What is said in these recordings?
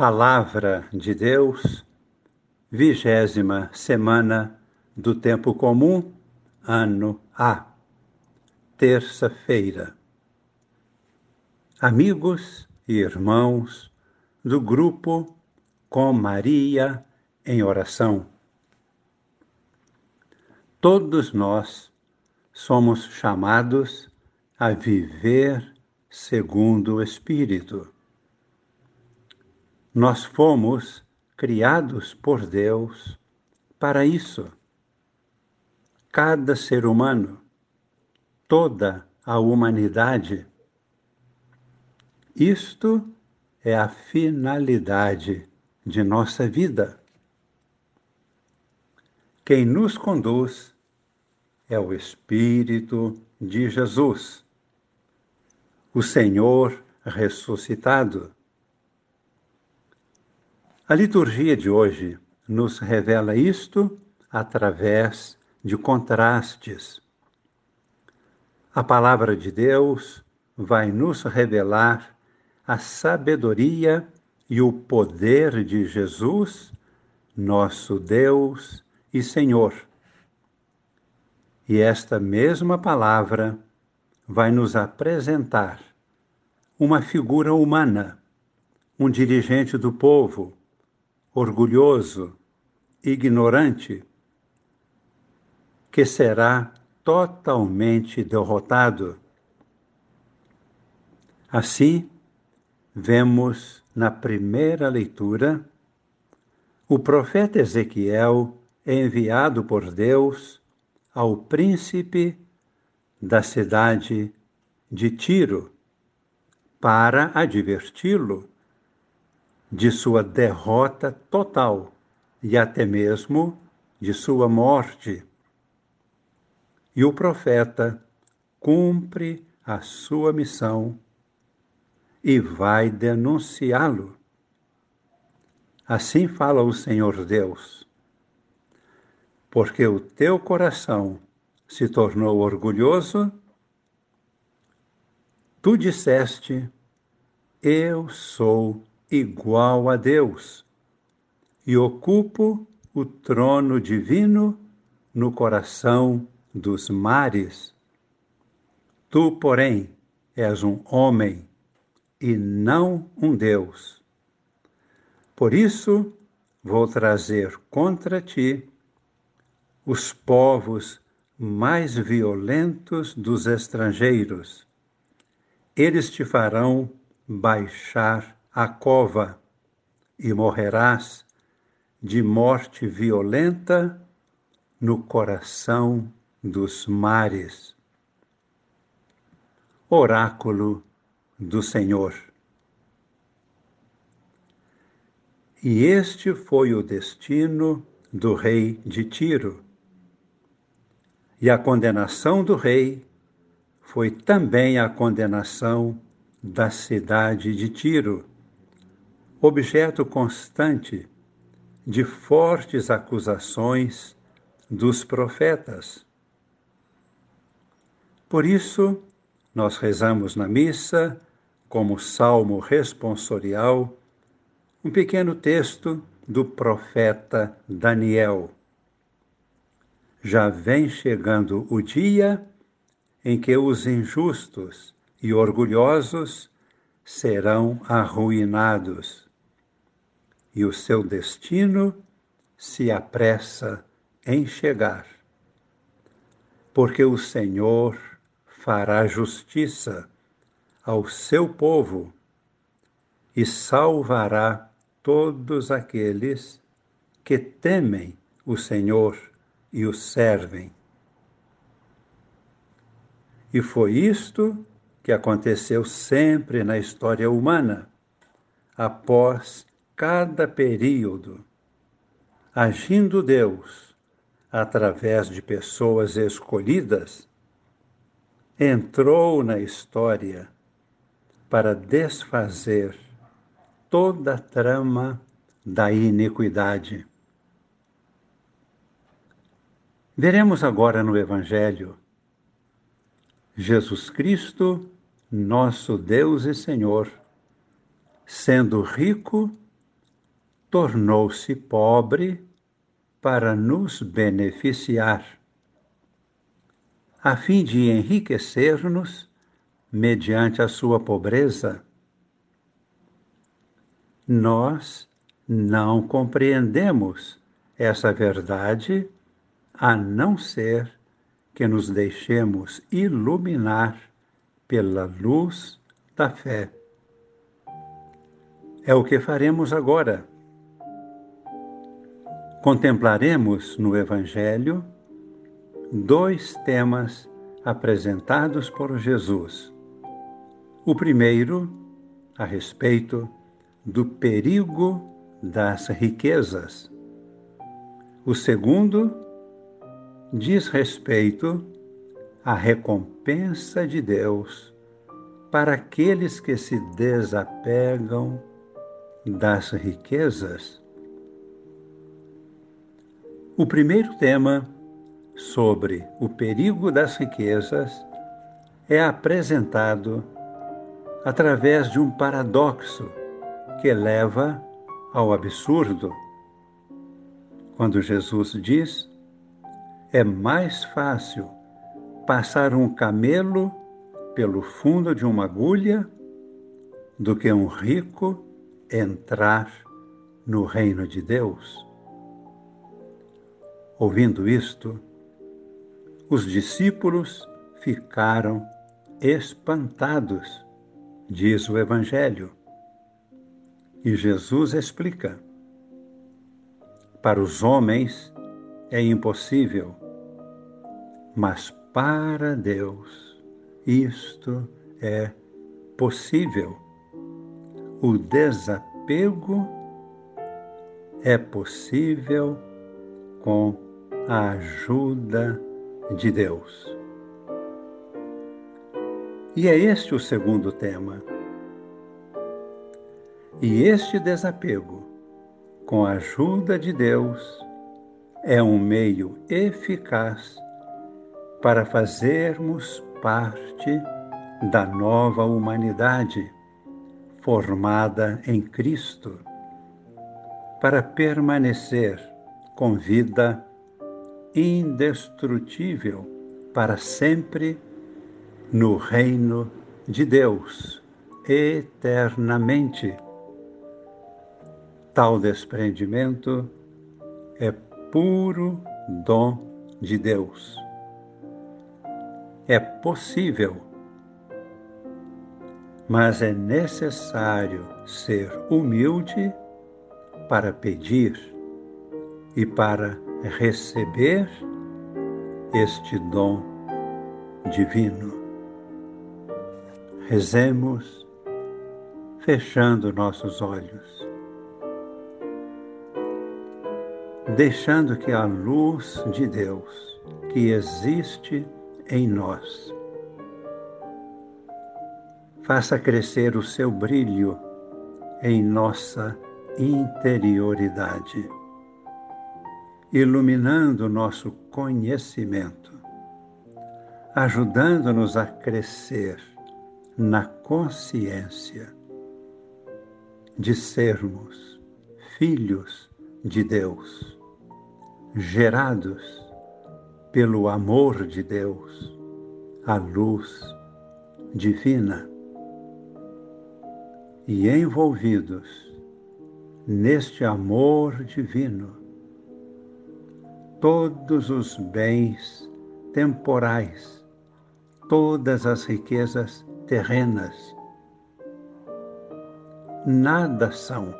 Palavra de Deus, vigésima semana do Tempo Comum, ano A, terça-feira. Amigos e irmãos do grupo Com Maria em Oração. Todos nós somos chamados a viver segundo o Espírito. Nós fomos criados por Deus para isso. Cada ser humano, toda a humanidade. Isto é a finalidade de nossa vida. Quem nos conduz é o Espírito de Jesus, o Senhor ressuscitado. A liturgia de hoje nos revela isto através de contrastes. A palavra de Deus vai nos revelar a sabedoria e o poder de Jesus, nosso Deus e Senhor. E esta mesma palavra vai nos apresentar uma figura humana, um dirigente do povo, orgulhoso, ignorante, que será totalmente derrotado. Assim, vemos na primeira leitura o profeta Ezequiel enviado por Deus ao príncipe da cidade de Tiro para adverti-lo de sua derrota total e até mesmo de sua morte. E o profeta cumpre a sua missão e vai denunciá-lo. Assim fala o Senhor Deus porque o teu coração se tornou orgulhoso, tu disseste: Eu sou igual a Deus e ocupo o trono divino no coração dos mares. Tu, porém, és um homem e não um Deus. Por isso, vou trazer contra ti os povos mais violentos dos estrangeiros. Eles te farão baixar a cova e morrerás de morte violenta no coração dos mares. Oráculo do Senhor. E este foi o destino do rei de Tiro e a condenação do rei foi também a condenação da cidade de Tiro, objeto constante de fortes acusações dos profetas. Por isso, nós rezamos na missa, como salmo responsorial, um pequeno texto do profeta Daniel já vem chegando o dia em que os injustos e orgulhosos serão arruinados, e o seu destino se apressa em chegar. Porque o Senhor fará justiça ao seu povo e salvará todos aqueles que temem o Senhor e o servem. E foi isto que aconteceu sempre na história humana, após cada período, agindo Deus através de pessoas escolhidas, entrou na história para desfazer toda a trama da iniquidade. Veremos agora no Evangelho Jesus Cristo, nosso Deus e Senhor, sendo rico tornou-se pobre para nos beneficiar, a fim de enriquecer-nos mediante a sua pobreza. Nós não compreendemos essa verdade a não ser que nos deixemos iluminar pela luz da fé. É o que faremos agora. Contemplaremos no Evangelho dois temas apresentados por Jesus. O primeiro, a respeito do perigo das riquezas. O segundo, diz respeito à recompensa de Deus para aqueles que se desapegam das riquezas. O primeiro tema, sobre o perigo das riquezas, é apresentado através de um paradoxo que leva ao absurdo. Quando Jesus diz: é mais fácil passar um camelo pelo fundo de uma agulha do que um rico entrar no reino de Deus. Ouvindo isto, os discípulos ficaram espantados, diz o Evangelho. E Jesus explica: para os homens é impossível, mas para Deus isto é possível. O desapego é possível com a ajuda de Deus. E é este o segundo tema. E este desapego, com a ajuda de Deus, é um meio eficaz para fazermos parte da nova humanidade formada em Cristo, para permanecer com vida indestrutível para sempre no reino de Deus, eternamente. Tal desprendimento é puro dom de Deus. É possível, mas é necessário ser humilde para pedir e para receber este dom divino. Rezemos, fechando nossos olhos, deixando que a luz de Deus que existe em nós faça crescer o seu brilho em nossa interioridade iluminando nosso conhecimento, ajudando-nos a crescer na consciência de sermos filhos de Deus, gerados pelo amor de Deus, a luz divina, e envolvidos neste amor divino todos os bens temporais, todas as riquezas terrenas. Nada são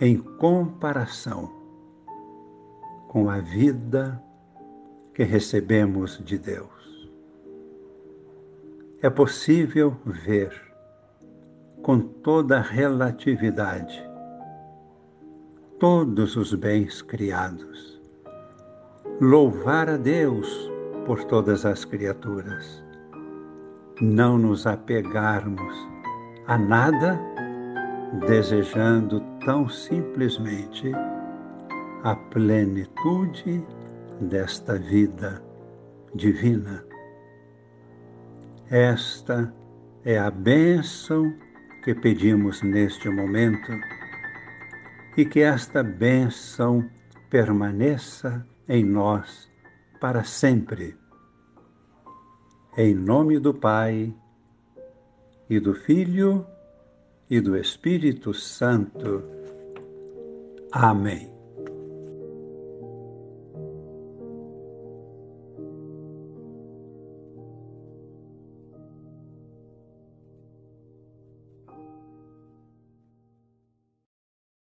em comparação com a vida que recebemos de Deus. É possível ver com toda relatividade todos os bens criados. Louvar a Deus por todas as criaturas. Não nos apegarmos a nada, desejando tão simplesmente a plenitude desta vida divina. Esta é a bênção que pedimos neste momento e que esta bênção permaneça em nós para sempre. Em nome do Pai, e do Filho, e do Espírito Santo. Amém.